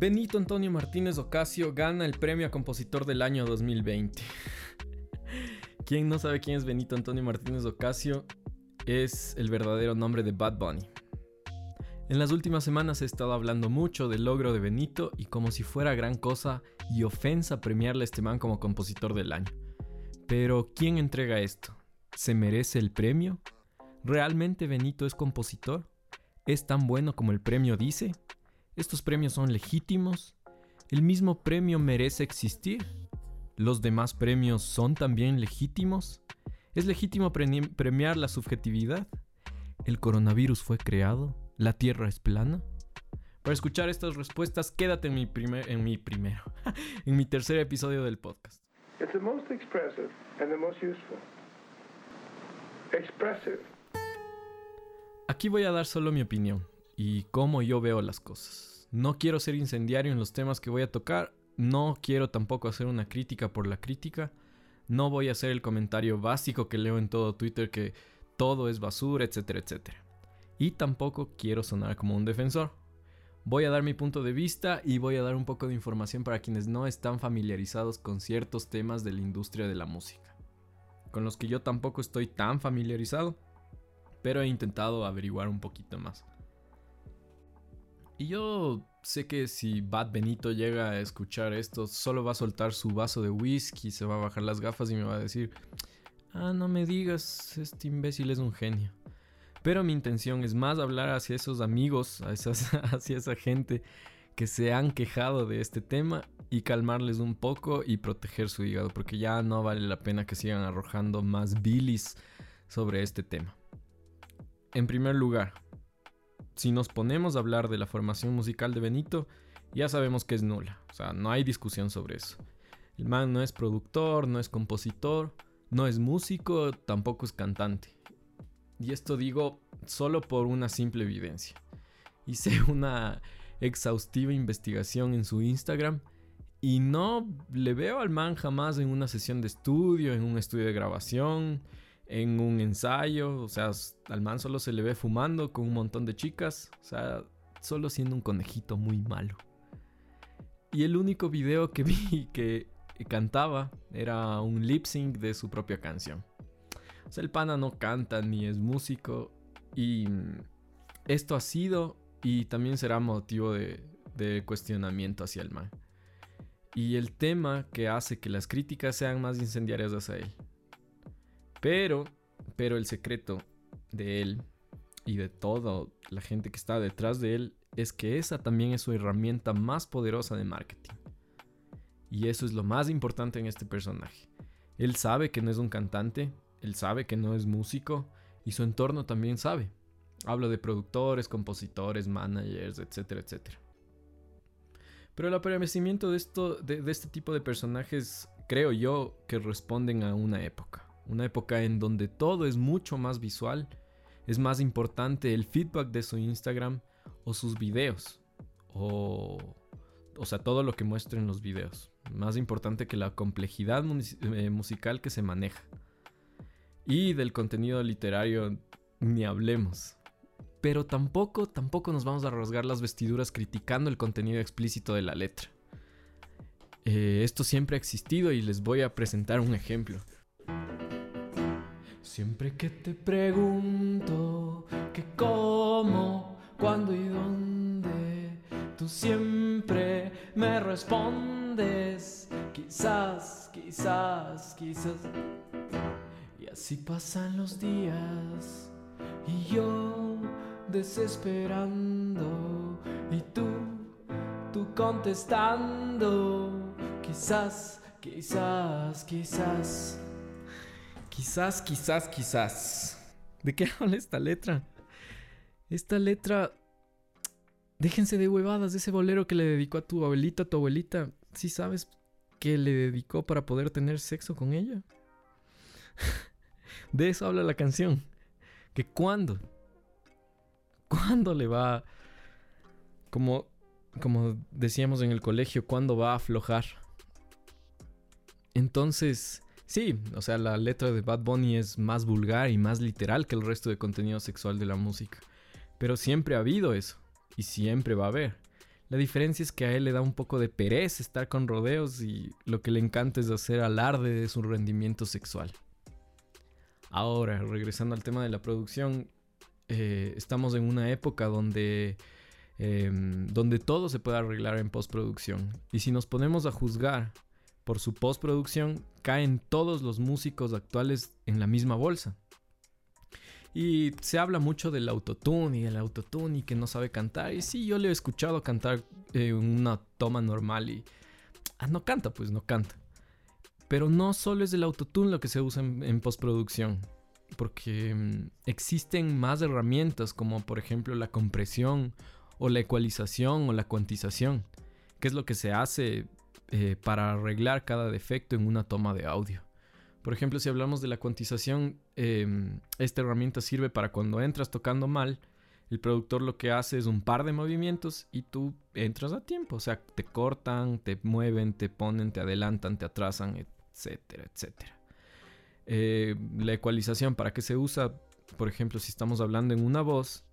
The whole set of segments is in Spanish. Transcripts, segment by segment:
Benito Antonio Martínez Ocasio gana el premio a compositor del año 2020. ¿Quién no sabe quién es Benito Antonio Martínez Ocasio? Es el verdadero nombre de Bad Bunny. En las últimas semanas he estado hablando mucho del logro de Benito y como si fuera gran cosa y ofensa premiarle a este man como compositor del año. Pero ¿quién entrega esto? ¿Se merece el premio? ¿Realmente Benito es compositor? ¿Es tan bueno como el premio dice? ¿Estos premios son legítimos? ¿El mismo premio merece existir? ¿Los demás premios son también legítimos? ¿Es legítimo premiar la subjetividad? ¿El coronavirus fue creado? ¿La Tierra es plana? Para escuchar estas respuestas, quédate en mi, primer, en mi primero, en mi tercer episodio del podcast. It's the most expressive and the most useful. Expressive. Aquí voy a dar solo mi opinión y cómo yo veo las cosas. No quiero ser incendiario en los temas que voy a tocar. No quiero tampoco hacer una crítica por la crítica. No voy a hacer el comentario básico que leo en todo Twitter que todo es basura, etcétera, etcétera. Y tampoco quiero sonar como un defensor. Voy a dar mi punto de vista y voy a dar un poco de información para quienes no están familiarizados con ciertos temas de la industria de la música. Con los que yo tampoco estoy tan familiarizado, pero he intentado averiguar un poquito más. Y yo sé que si Bad Benito llega a escuchar esto, solo va a soltar su vaso de whisky, se va a bajar las gafas y me va a decir, ah, no me digas, este imbécil es un genio. Pero mi intención es más hablar hacia esos amigos, hacia esa gente que se han quejado de este tema y calmarles un poco y proteger su hígado, porque ya no vale la pena que sigan arrojando más bilis sobre este tema. En primer lugar, si nos ponemos a hablar de la formación musical de Benito, ya sabemos que es nula. O sea, no hay discusión sobre eso. El man no es productor, no es compositor, no es músico, tampoco es cantante. Y esto digo solo por una simple evidencia. Hice una exhaustiva investigación en su Instagram y no le veo al man jamás en una sesión de estudio, en un estudio de grabación, en un ensayo, o sea, al man solo se le ve fumando con un montón de chicas, o sea, solo siendo un conejito muy malo. Y el único video que vi que cantaba era un lip sync de su propia canción. O sea, el pana no canta ni es músico y esto ha sido y también será motivo de, cuestionamiento hacia el man. Y el tema que hace que las críticas sean más incendiarias hacia él pero, pero el secreto de él y de toda la gente que está detrás de él es que esa también es su herramienta más poderosa de marketing. Y eso es lo más importante en este personaje. Él sabe que no es un cantante, él sabe que no es músico y su entorno también sabe. Hablo de productores, compositores, managers, etcétera, etcétera. Pero el aparecimiento de, de este tipo de personajes creo yo que responden a una época una época en donde todo es mucho más visual, es más importante el feedback de su Instagram o sus videos, o, o sea, todo lo que muestren los videos, más importante que la complejidad eh, musical que se maneja. Y del contenido literario ni hablemos. Pero tampoco, tampoco nos vamos a rasgar las vestiduras criticando el contenido explícito de la letra. Eh, esto siempre ha existido y les voy a presentar un ejemplo. Siempre que te pregunto que cómo, cuándo y dónde, tú siempre me respondes, quizás, quizás, quizás. Y así pasan los días y yo desesperando y tú, tú contestando, quizás, quizás, quizás. Quizás, quizás, quizás. ¿De qué habla esta letra? Esta letra... Déjense de huevadas de ese bolero que le dedicó a tu abuelita, a tu abuelita. ¿Sí sabes que le dedicó para poder tener sexo con ella? de eso habla la canción. Que cuándo, cuándo le va, como, como decíamos en el colegio, cuándo va a aflojar. Entonces, Sí, o sea, la letra de Bad Bunny es más vulgar y más literal que el resto de contenido sexual de la música. Pero siempre ha habido eso. Y siempre va a haber. La diferencia es que a él le da un poco de pereza estar con rodeos y lo que le encanta es hacer alarde de su rendimiento sexual. Ahora, regresando al tema de la producción, eh, estamos en una época donde, em, donde todo se puede arreglar en postproducción. Y si nos ponemos a juzgar por su postproducción, caen todos los músicos actuales en la misma bolsa. Y se habla mucho del autotune y el autotune y que no sabe cantar. Y sí, yo le he escuchado cantar en una toma normal y... Ah, no canta, pues no canta. Pero no solo es el autotune lo que se usa en, postproducción. Porque mm, existen más herramientas como por ejemplo la compresión o la ecualización o la cuantización. Que es lo que se hace eh, para arreglar cada defecto en una toma de audio. Por ejemplo, si hablamos de la cuantización, em, esta herramienta sirve para cuando entras tocando mal, el productor lo que hace es un par de movimientos y tú entras a tiempo. O sea, te cortan, te mueven, te ponen, te adelantan, te atrasan, etcétera, etcétera. Eh, la ecualización, ¿para qué se usa? Por ejemplo, si estamos hablando en una voz,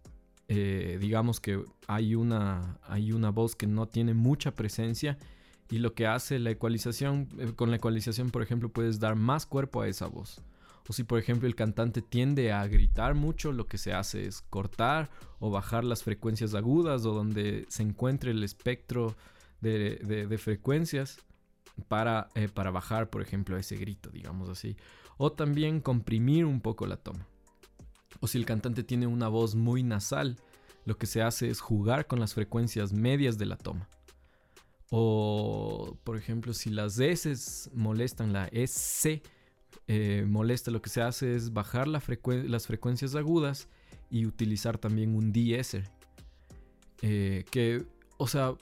eh, digamos que hay una, hay una voz que no tiene mucha presencia y lo que hace la ecualización, eh, con la ecualización por ejemplo puedes dar más cuerpo a esa voz. O si por ejemplo el cantante tiende a gritar mucho, lo que se hace es cortar o bajar las frecuencias agudas o donde se encuentre el espectro de, frecuencias para, eh, para bajar por ejemplo ese grito, digamos así. O también comprimir un poco la toma. O si el cantante tiene una voz muy nasal, lo que se hace es jugar con las frecuencias medias de la toma. O, por ejemplo, si las S molestan, la SC eh, molesta, lo que se hace es bajar las frecuencias agudas y utilizar también un de Eh, que, o sea,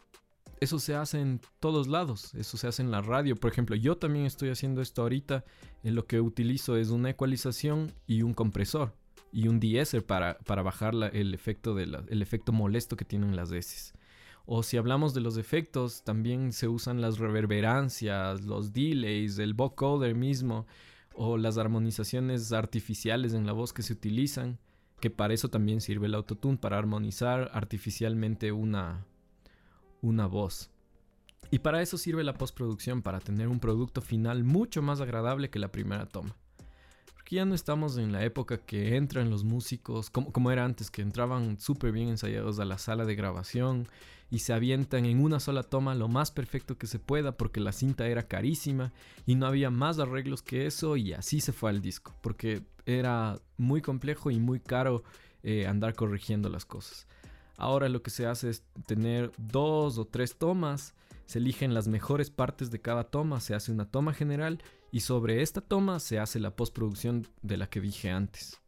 eso se hace en todos lados, eso se hace en la radio. Por ejemplo, yo también estoy haciendo esto ahorita. En lo que utilizo es una ecualización y un compresor y un de para, para bajar el, efecto efecto molesto que tienen las S. O si hablamos de los efectos, también se usan las reverberancias, los delays, el vocoder mismo, o las armonizaciones artificiales en la voz que se utilizan, que para eso también sirve el autotune, para armonizar artificialmente una, una voz. Y para eso sirve la postproducción, para tener un producto final mucho más agradable que la primera toma. Porque ya no estamos en la época que entran los músicos, como, como era antes, que entraban súper bien ensayados a la sala de grabación y se avientan en una sola toma lo más perfecto que se pueda porque la cinta era carísima y no había más arreglos que eso y así se fue al disco porque era muy complejo y muy caro eh, andar corrigiendo las cosas. Ahora lo que se hace es tener dos o tres tomas, se eligen las mejores partes de cada toma, se hace una toma general y sobre esta toma se hace la postproducción de la que dije antes.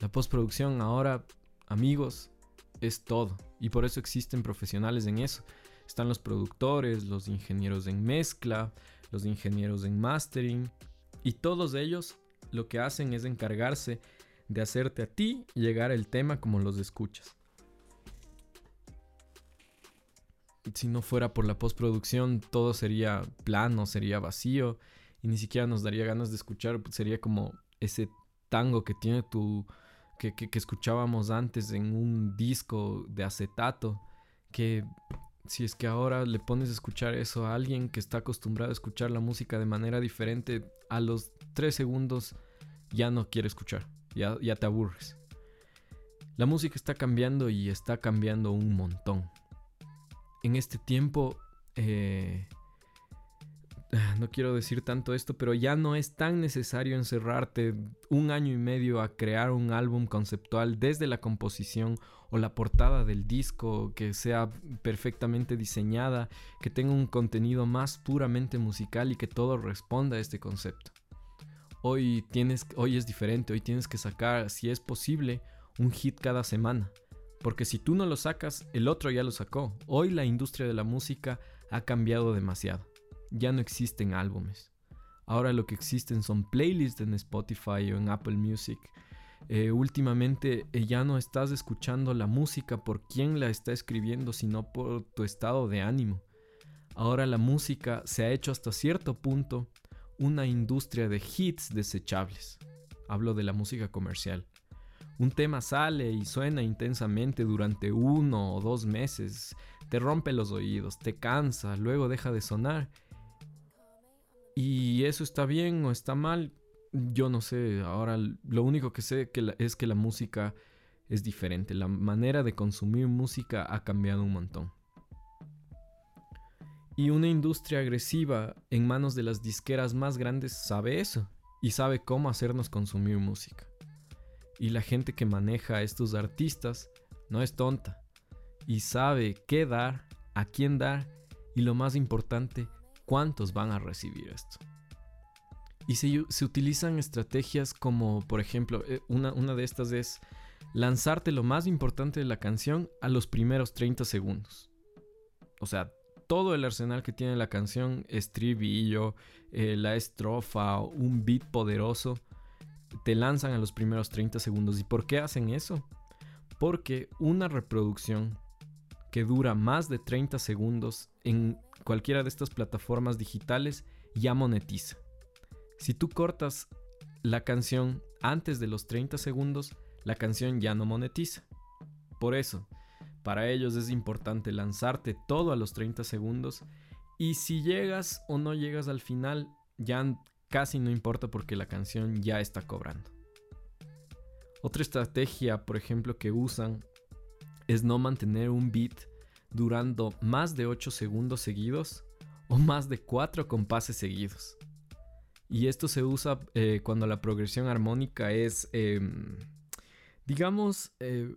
La postproducción ahora, amigos, es todo. Y por eso existen profesionales en eso. Están los productores, los ingenieros en mezcla, los ingenieros en mastering. Y todos ellos lo que hacen es encargarse de hacerte a ti llegar el tema como los escuchas. Si no fuera por la postproducción, todo sería plano, sería vacío y ni siquiera nos daría ganas de escuchar. Sería como ese tango que tiene tu, que, escuchábamos antes en un disco de acetato, que si es que ahora le pones a escuchar eso a alguien que está acostumbrado a escuchar la música de manera diferente, a los tres segundos ya no quiere escuchar, ya, ya te aburres. La música está cambiando y está cambiando un montón. En este tiempo eh, no quiero decir tanto esto, pero ya no es tan necesario encerrarte un año y medio a crear un álbum conceptual desde la composición o la portada del disco que sea perfectamente diseñada, que tenga un contenido más puramente musical y que todo responda a este concepto. Hoy tienes hoy es diferente, hoy tienes que sacar si es posible un hit cada semana, porque si tú no lo sacas, el otro ya lo sacó. Hoy la industria de la música ha cambiado demasiado ya no existen álbumes. Ahora lo que existen son playlists en Spotify o en Apple Music. Eh, últimamente eh, ya no estás escuchando la música por quien la está escribiendo, sino por tu estado de ánimo. Ahora la música se ha hecho hasta cierto punto una industria de hits desechables. Hablo de la música comercial. Un tema sale y suena intensamente durante uno o dos meses, te rompe los oídos, te cansa, luego deja de sonar. Y eso está bien o está mal, yo no sé. Ahora lo único que sé es que la música es diferente. La manera de consumir música ha cambiado un montón. Y una industria agresiva en manos de las disqueras más grandes sabe eso y sabe cómo hacernos consumir música. Y la gente que maneja a estos artistas no es tonta y sabe qué dar, a quién dar y lo más importante, cuántos van a recibir esto. Y se, utilizan estrategias como, por ejemplo, eh, una, una de estas es lanzarte lo más importante de la canción a los primeros 30 segundos. O sea, todo el arsenal que tiene la canción, estribillo, eh, la estrofa, un beat poderoso, te lanzan a los primeros 30 segundos. ¿Y por qué hacen eso? Porque una reproducción que dura más de 30 segundos en cualquiera de estas plataformas digitales ya monetiza. Si tú cortas la canción antes de los 30 segundos, la canción ya no monetiza. Por eso, para ellos es importante lanzarte todo a los 30 segundos y si llegas o no llegas al final ya casi no importa porque la canción ya está cobrando. Otra estrategia, por ejemplo, que usan es no mantener un beat durando más de 8 segundos seguidos o más de 4 compases seguidos. Y esto se usa eh, cuando la progresión armónica es, em, digamos, eh,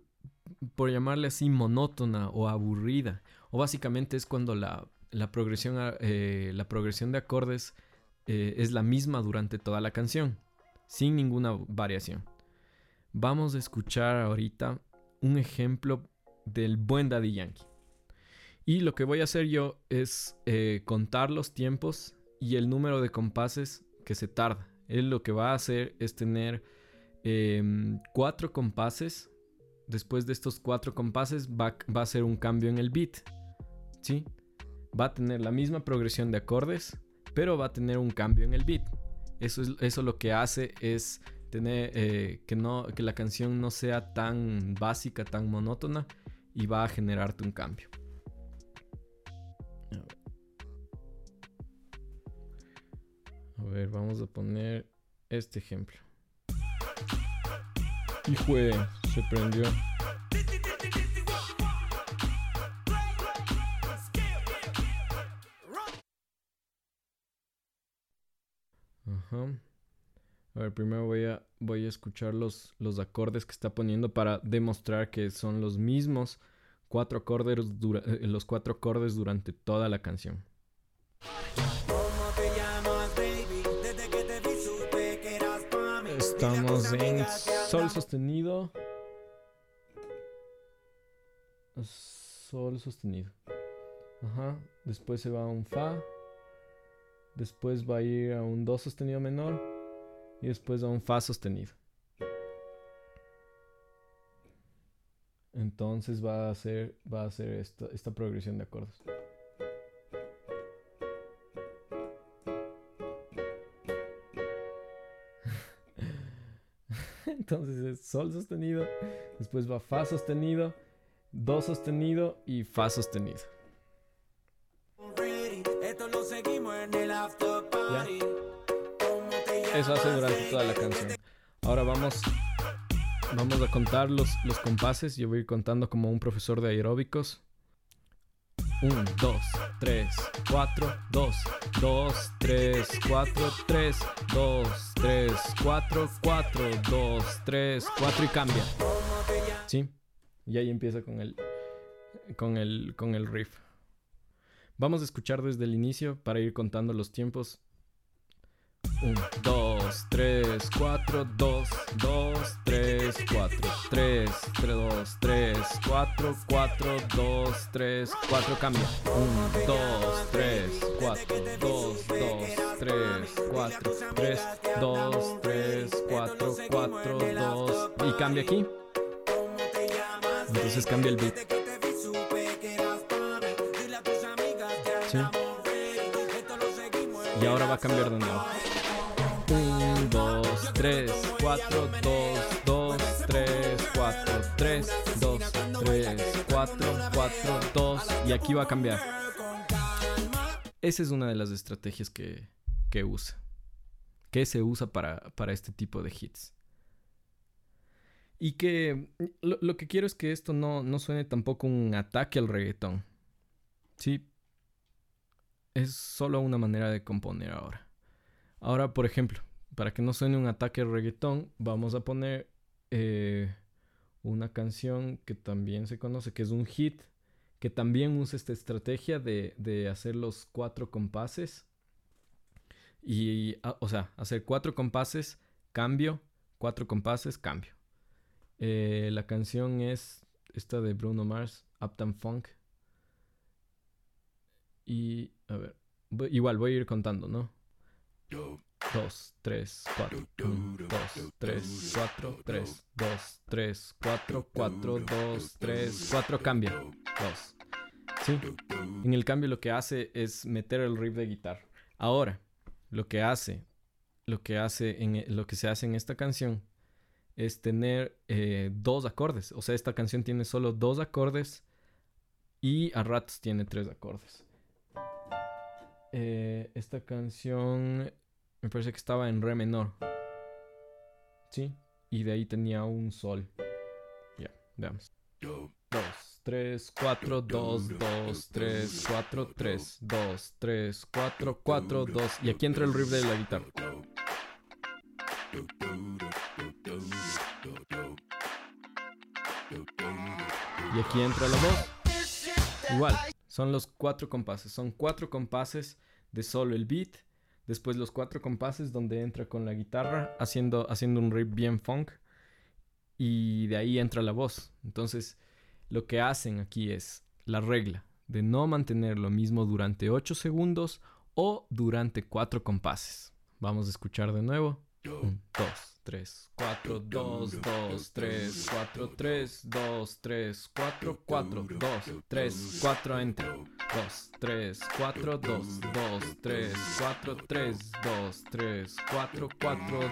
por llamarle así, monótona o aburrida. O básicamente es cuando la, progresión, eh, la progresión de acordes es la misma durante toda la canción, sin ninguna variación. Vamos a escuchar ahorita un ejemplo del buen Daddy Yankee. Y lo que voy a hacer yo es eh, contar los tiempos y el número de compases que se tarda. Él lo que va a hacer es tener em, cuatro compases después de estos cuatro compases va, a ser un cambio en el beat. ¿Sí? Va a tener la misma progresión de acordes, pero va a tener un cambio en el beat. Eso, es, eso lo que hace es tener eh, que, no, que la canción no sea tan básica, tan monótona y va a generarte un cambio. A ver, vamos a poner este ejemplo. Hijo se prendió. Ajá. A ver, primero voy a, voy a escuchar los, los acordes que está poniendo para demostrar que son los mismos cuatro acordes, eh, los cuatro acordes durante toda la canción. Estamos en sol sostenido. Sol sostenido. Ajá. Después se va a un Fa. Después va a ir a un Do sostenido menor. Y después a un Fa sostenido. Entonces va a hacer, va a hacer esta, esta progresión de acordes. Entonces es Sol sostenido, después va Fa sostenido, Do sostenido y Fa sostenido. Eso hace durante toda la canción. Ahora vamos, vamos a contar los, los compases. Yo voy a ir contando como un profesor de aeróbicos. 1, 2, 3, 4, 2, 2, 3, 4, 3, 2, 3, 4, 4, 2, 3, 4 y cambia. ¿Sí? Y ahí empieza con el, con el, con el riff. Vamos a escuchar desde el inicio para ir contando los tiempos 1, 2, 3, 4, 2, 2, 3, 4, 3, 2, 3, 4, 4, 2, 3, 4, cambia. 1, 2, 3, 4, 2, 2, 3, 4, 3, 2, 3, 4, 4, 2 y cambia aquí. Entonces cambia el beat. ¿Sí? Y ahora va a cambiar de nuevo. 1, 2, 3, 4, 2, 2, 3, 4, 3, 2, 3, 4. 4, 4, 2 y aquí va a cambiar. Esa es una de las estrategias que, que usa. Que se usa para, para este tipo de hits. Y que lo, que quiero es que esto no, no suene tampoco un ataque al reggaetón. Sí. Es solo una manera de componer ahora. Ahora, por ejemplo, para que no suene un ataque reggaetón, vamos a poner eh, una canción que también se conoce, que es un hit, que también usa esta estrategia de, hacer los cuatro compases. Y, ah, o sea, hacer cuatro compases, cambio, cuatro compases, cambio. Eh, la canción es esta de Bruno Mars, Uptown Funk. Y, a ver, igual voy a ir contando, ¿no? 2, 3, 4, 1, 2, 3, 4, 3, 2, 3, 4, 4, 2, 3, 4, cambia. 2. Sí. En el cambio lo que hace es meter el riff de guitarra. Ahora, lo que hace, lo que hace en lo que se hace en esta canción es tener eh, dos acordes. O sea, esta canción tiene solo dos acordes y a ratos tiene tres acordes. Eh, esta canción me parece que estaba en re menor. ¿Sí? Y de ahí tenía un sol. Ya, veamos. 2, 3, 4, 2, 2, 3, 4, 3, 2, 3, 4, 4, 2. Y aquí entra el riff de la guitarra. Y aquí entra la voz. Igual, son los cuatro compases. Son cuatro compases de solo el beat. Después los cuatro compases donde entra con la guitarra haciendo, haciendo un riff bien funk. Y de ahí entra la voz. Entonces, lo que hacen aquí es la regla de no mantener lo mismo durante 8 segundos o durante cuatro compases. Vamos a escuchar de nuevo. 1, 2, 3, 4, 2, 2, 3, 4, 3, 2, 3, 4, 4, 2, 3, 4, enter. 2, 3, 4, 2, 2, 3, 4, 3, 2, 3, 4, 4, 2,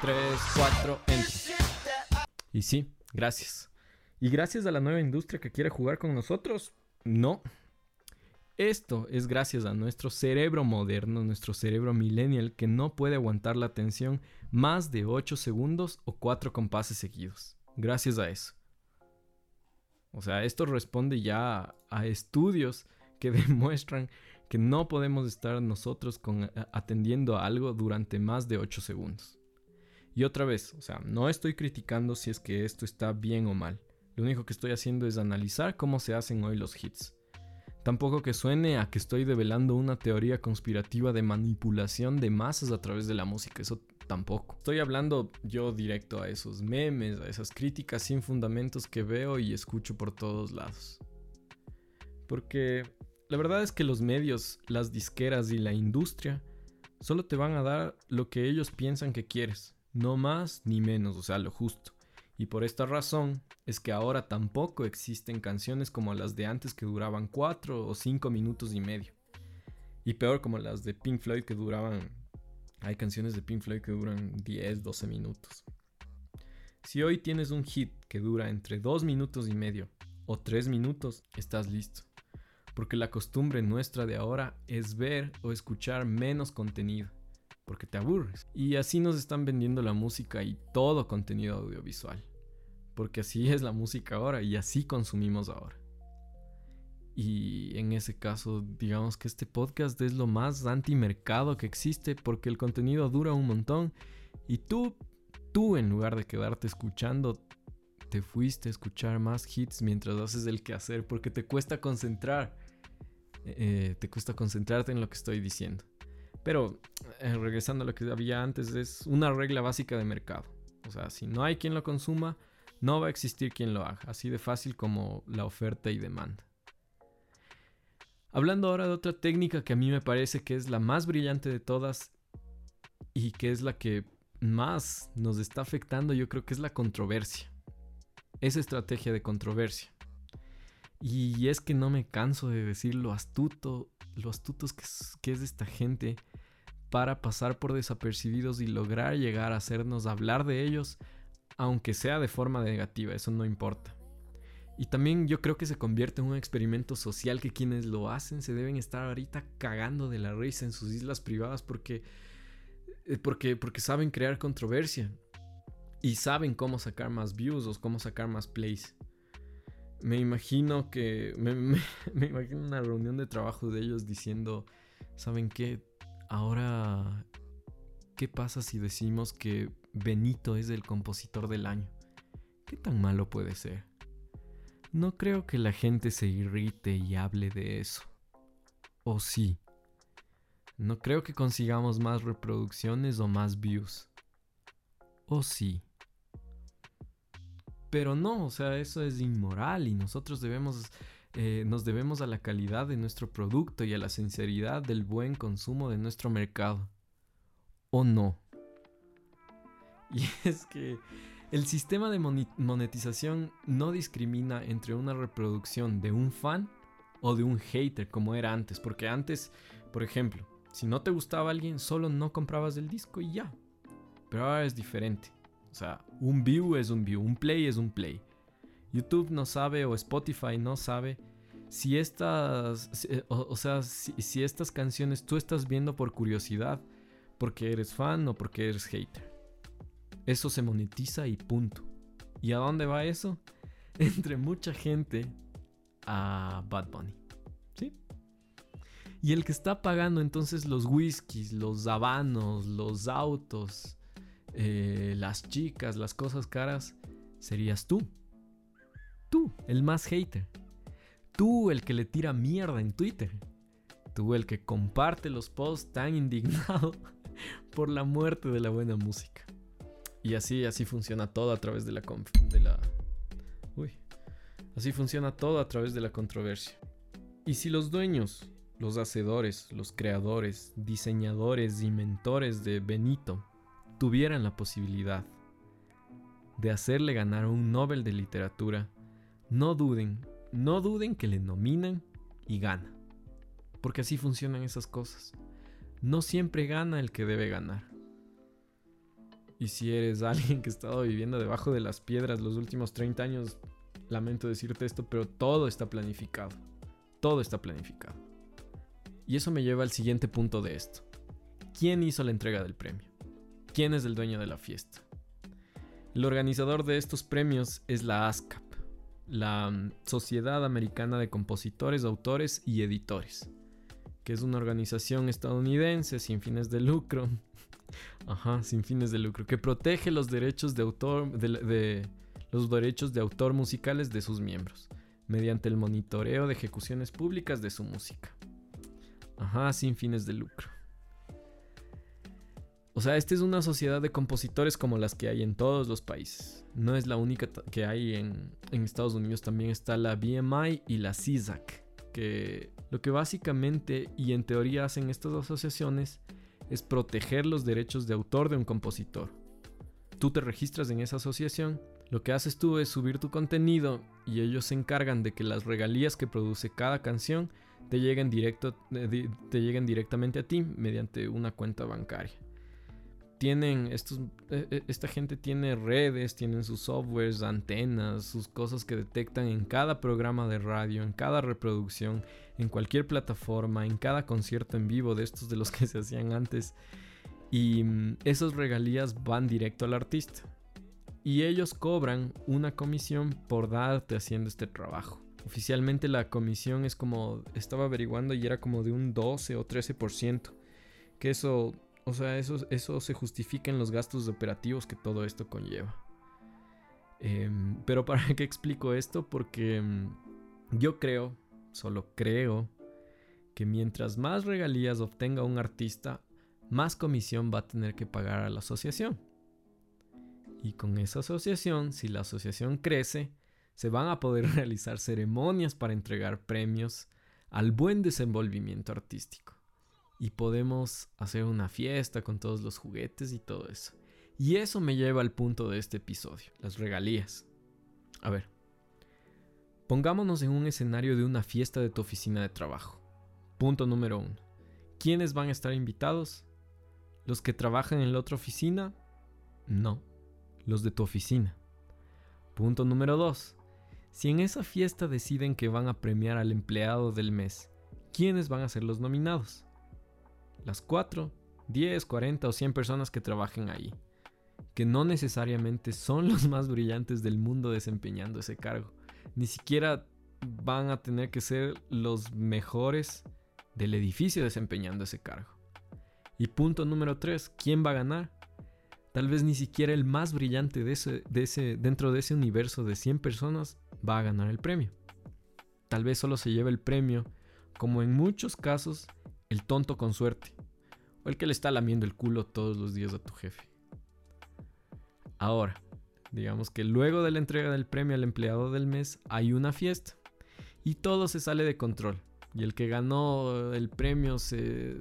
3, 4, enter. Y sí, gracias. Y gracias a la nueva industria que quiere jugar con nosotros, no. Esto es gracias a nuestro cerebro moderno, nuestro cerebro millennial, que no puede aguantar la atención más de 8 segundos o 4 compases seguidos. Gracias a eso. O sea, esto responde ya a, estudios que demuestran que no podemos estar nosotros con, atendiendo a algo durante más de 8 segundos. Y otra vez, o sea, no estoy criticando si es que esto está bien o mal. Lo único que estoy haciendo es analizar cómo se hacen hoy los hits. Tampoco que suene a que estoy develando una teoría conspirativa de manipulación de masas a través de la música, eso tampoco. Estoy hablando yo directo a esos memes, a esas críticas sin fundamentos que veo y escucho por todos lados. Porque la verdad es que los medios, las disqueras y la industria solo te van a dar lo que ellos piensan que quieres, no más ni menos, o sea, lo justo. Y por esta razón es que ahora tampoco existen canciones como las de antes que duraban 4 o 5 minutos y medio. Y peor como las de Pink Floyd que duraban... Hay canciones de Pink Floyd que duran 10, 12 minutos. Si hoy tienes un hit que dura entre 2 minutos y medio o 3 minutos, estás listo. Porque la costumbre nuestra de ahora es ver o escuchar menos contenido porque te aburres. Y así nos están vendiendo la música y todo contenido audiovisual. Porque así es la música ahora y así consumimos ahora. Y en ese caso, digamos que este podcast es lo más antimercado que existe porque el contenido dura un montón y tú, tú en lugar de quedarte escuchando, te fuiste a escuchar más hits mientras haces el quehacer porque te cuesta concentrar. Eh, te cuesta concentrarte en lo que estoy diciendo. Pero eh, regresando a lo que había antes, es una regla básica de mercado. O sea, si no hay quien lo consuma, no va a existir quien lo haga. Así de fácil como la oferta y demanda. Hablando ahora de otra técnica que a mí me parece que es la más brillante de todas y que es la que más nos está afectando, yo creo que es la controversia. Esa estrategia de controversia. Y es que no me canso de decir lo astuto, lo astutos que que es esta gente para pasar por desapercibidos y lograr llegar a hacernos hablar de ellos, aunque sea de forma negativa, eso no importa. Y también yo creo que se convierte en un experimento social que quienes lo hacen se deben estar ahorita cagando de la risa en sus islas privadas porque, eh, porque, porque saben crear controversia y saben cómo sacar más views o cómo sacar más plays. Me imagino que. Me, imagino una reunión de trabajo de ellos diciendo: ¿Saben qué? Ahora. ¿Qué pasa si decimos que Benito es el compositor del año? ¿Qué tan malo puede ser? No creo que la gente se irrite y hable de eso. ¿O sí? No creo que consigamos más reproducciones o más views. ¿O sí? Pero no, o sea, eso es inmoral y nosotros debemos, eh, nos debemos a la calidad de nuestro producto y a la sinceridad del buen consumo de nuestro mercado. ¿O no? Y es que el sistema de monetización no discrimina entre una reproducción de un fan o de un hater como era antes, porque antes, por ejemplo, si no te gustaba alguien, solo no comprabas el disco y ya. Pero ahora es diferente. O sea, un view es un view, un play es un play. YouTube no sabe o Spotify no sabe si estas, eh, o, sea, si estas canciones tú estás viendo por curiosidad, porque eres fan o porque eres hater. Eso se monetiza y punto. ¿Y a dónde va eso? Entre mucha gente a Bad Bunny. ¿Sí? Y el que está pagando entonces los whiskies, los habanos, los autos, eh, las chicas, las cosas caras, serías tú. Tú, el más hater. Tú, el que le tira mierda en Twitter. Tú, el que comparte los posts tan indignado por la muerte de la buena música. Y así, así funciona todo a través de la, de la... Uy. Así funciona todo a través de la controversia. Y si los dueños, los hacedores, los creadores, diseñadores y mentores de Benito tuvieran la posibilidad de hacerle ganar un Nobel de Literatura, no duden, no duden que le nominan y gana. Porque así funcionan esas cosas. No siempre gana el que debe ganar. Y si eres alguien que ha estado viviendo debajo de las piedras los últimos 30 años, lamento decirte esto, pero todo está planificado. Todo está planificado. Y eso me lleva al siguiente punto de esto. ¿Quién hizo la entrega del premio? ¿Quién es el dueño de la fiesta? El organizador de estos premios es la ASCAP, la mm, Sociedad Americana de Compositores, Autores y Editores, que es una organización estadounidense sin fines de lucro Ajá, sin fines de lucro, que protege los derechos de autor de, los derechos de autor musicales de sus miembros, mediante el monitoreo de ejecuciones públicas de su música. Ajá, sin fines de lucro. O sea, esta es una sociedad de compositores como las que hay en todos los países. No es la única que hay en, Estados Unidos, también está la BMI y la CISAC, que lo que básicamente y en teoría hacen estas asociaciones es proteger los derechos de autor de un compositor. Tú te registras en esa asociación, lo que haces tú es subir tu contenido y ellos se encargan de que las regalías que produce cada canción te lleguen, directo, eh, te lleguen directamente a ti mediante una cuenta bancaria tienen estos, e, e, esta gente tiene redes, tienen sus softwares, antenas, sus cosas que detectan en cada programa de radio, en cada reproducción, en cualquier plataforma, en cada concierto en vivo de estos de los que se hacían antes. Y mm, esas regalías van directo al artista. Y ellos cobran una comisión por darte haciendo este trabajo. Oficialmente la comisión es como, estaba averiguando y era como de un 12 o 13%. Que eso o sea, eso, eso se justifica en los gastos operativos que todo esto conlleva. Em, pero ¿para qué explico esto? Porque em, yo creo, solo creo, que mientras más regalías obtenga un artista, más comisión va a tener que pagar a la asociación. Y con esa asociación, si la asociación crece, se van a poder realizar ceremonias para entregar premios al buen desenvolvimiento artístico y podemos hacer una fiesta con todos los juguetes y todo eso. Y eso me lleva al punto de este episodio, las regalías. A ver, pongámonos en un escenario de una fiesta de tu oficina de trabajo. Punto número uno. ¿Quiénes van a estar invitados? ¿Los que trabajan en la otra oficina? No, los de tu oficina. Punto número dos. Si en esa fiesta deciden que van a premiar al empleado del mes, ¿quiénes van a ser los nominados? Las 4, 10, 40 o 100 personas que trabajen ahí, que no necesariamente son los más brillantes del mundo desempeñando ese cargo, ni siquiera van a tener que ser los mejores del edificio desempeñando ese cargo. Y punto número 3, ¿quién va a ganar? Tal vez ni siquiera el más brillante dentro de ese universo de 100 personas va a ganar el premio. Tal vez solo se lleve el premio, como en muchos casos, el tonto con suerte, o el que le está lamiendo el culo todos los días a tu jefe. Ahora, digamos que luego de la entrega del premio al empleado del mes hay una fiesta y todo se sale de control. Y el que ganó el premio se,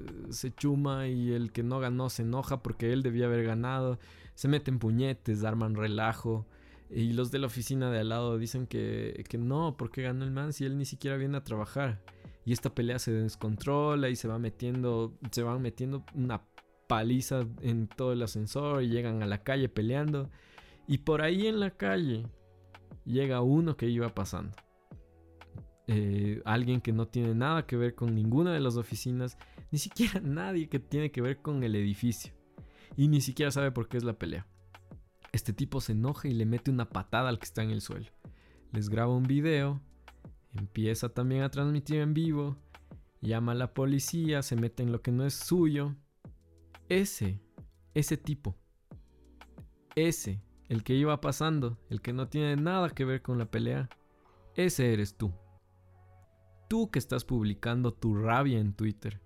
chuma y el que no ganó se enoja porque él debía haber ganado. Se meten puñetes, arman relajo. Y los de la oficina de al lado dicen que, que no, porque ganó el man si él ni siquiera viene a trabajar. Y esta pelea se descontrola y se va metiendo, se van metiendo una paliza en todo el ascensor y llegan a la calle peleando. Y por ahí en la calle llega uno que iba pasando eh, alguien que no tiene nada que ver con ninguna de las oficinas, ni siquiera nadie que tiene que ver con el edificio. Y ni siquiera sabe por qué es la pelea. Este tipo se enoja y le mete una patada al que está en el suelo. Les graba un video, empieza también a transmitir en vivo, llama a la policía, se mete en lo que no es suyo. Ese, ese tipo, ese, el que iba pasando, el que no tiene nada que ver con la pelea, ese eres tú. Tú que estás publicando tu rabia en Twitter,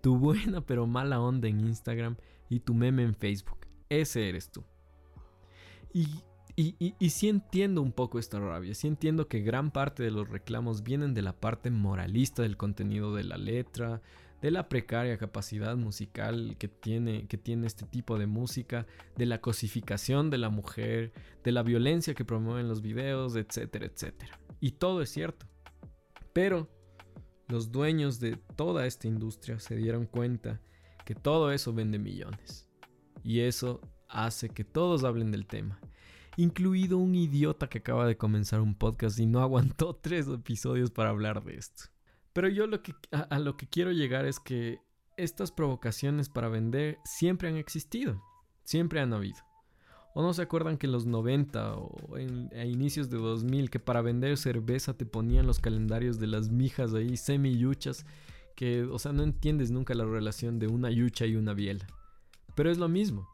tu buena pero mala onda en Instagram y tu meme en Facebook. Ese eres tú. Y, y, sí entiendo un poco esta rabia, sí entiendo que gran parte de los reclamos vienen de la parte moralista del contenido de la letra, de la precaria capacidad musical que tiene, que tiene este tipo de música, de la cosificación de la mujer, de la violencia que promueven los videos, etcétera, etcétera. Y todo es cierto. Pero los dueños de toda esta industria se dieron cuenta que todo eso vende millones. Y eso hace que todos hablen del tema. Incluido un idiota que acaba de comenzar un podcast y no aguantó tres episodios para hablar de esto. Pero yo lo que, a, lo que quiero llegar es que estas provocaciones para vender siempre han existido. Siempre han habido. ¿O no se acuerdan que en los 90 o en, a inicios de 2000 que para vender cerveza te ponían los calendarios de las mijas ahí, semi-yuchas? Que, o sea, no entiendes nunca la relación de una yucha y una biela. Pero es lo mismo.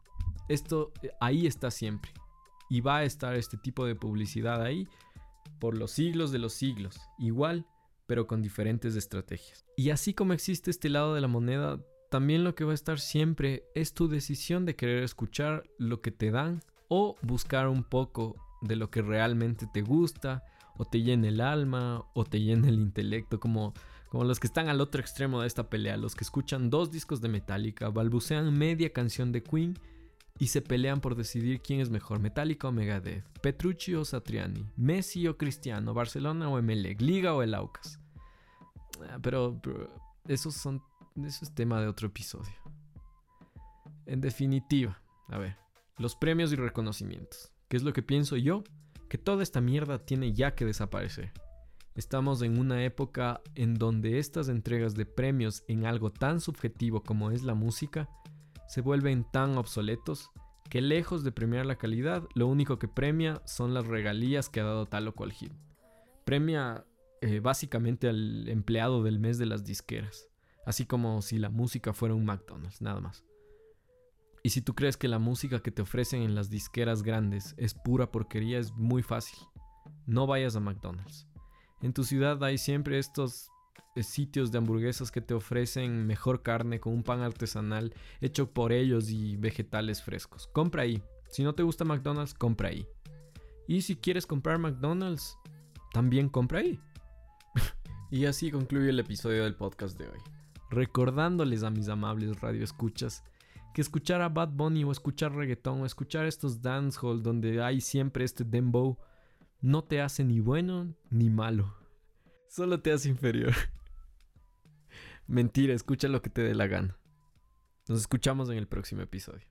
Esto eh, ahí está siempre. Y va a estar este tipo de publicidad ahí por los siglos de los siglos. Igual, pero con diferentes estrategias. Y así como existe este lado de la moneda, también lo que va a estar siempre es tu decisión de querer escuchar lo que te dan o buscar un poco de lo que realmente te gusta o te llena el alma o te llena el intelecto como como los que están al otro extremo de esta pelea, los que escuchan dos discos de Metallica, balbucean media canción de Queen y se pelean por decidir quién es mejor, Metallica o Megadeth, Petrucci o Satriani, Messi o Cristiano, Barcelona o Emelec, Liga o el Aucas. Ah, pero esos son eso es tema de otro episodio. En definitiva, a ver, los premios y reconocimientos. ¿Qué es lo que pienso yo? Que toda esta mierda tiene ya que desaparecer. Estamos en una época en donde estas entregas de premios en algo tan subjetivo como es la música se vuelven tan obsoletos que lejos de premiar la calidad, lo único que premia son las regalías que ha dado tal o cual hit. Premia eh, básicamente al empleado del mes de las disqueras. Así como si la música fuera un McDonald's, nada más. Y si tú crees que la música que te ofrecen en las disqueras grandes es pura porquería, es muy fácil. No vayas a McDonald's. En tu ciudad hay siempre estos sitios de hamburguesas que te ofrecen mejor carne con un pan artesanal hecho por ellos y vegetales frescos. Compra ahí. Si no te gusta McDonald's, compra ahí. Y si quieres comprar McDonald's, también compra ahí. y así concluye el episodio del podcast de hoy recordándoles a mis amables radioescuchas que escuchar a Bad Bunny o escuchar reggaetón o escuchar estos dancehall donde hay siempre este dembow no te hace ni bueno ni malo. Solo te hace inferior. Mentira, escucha lo que te dé la gana. Nos escuchamos en el próximo episodio.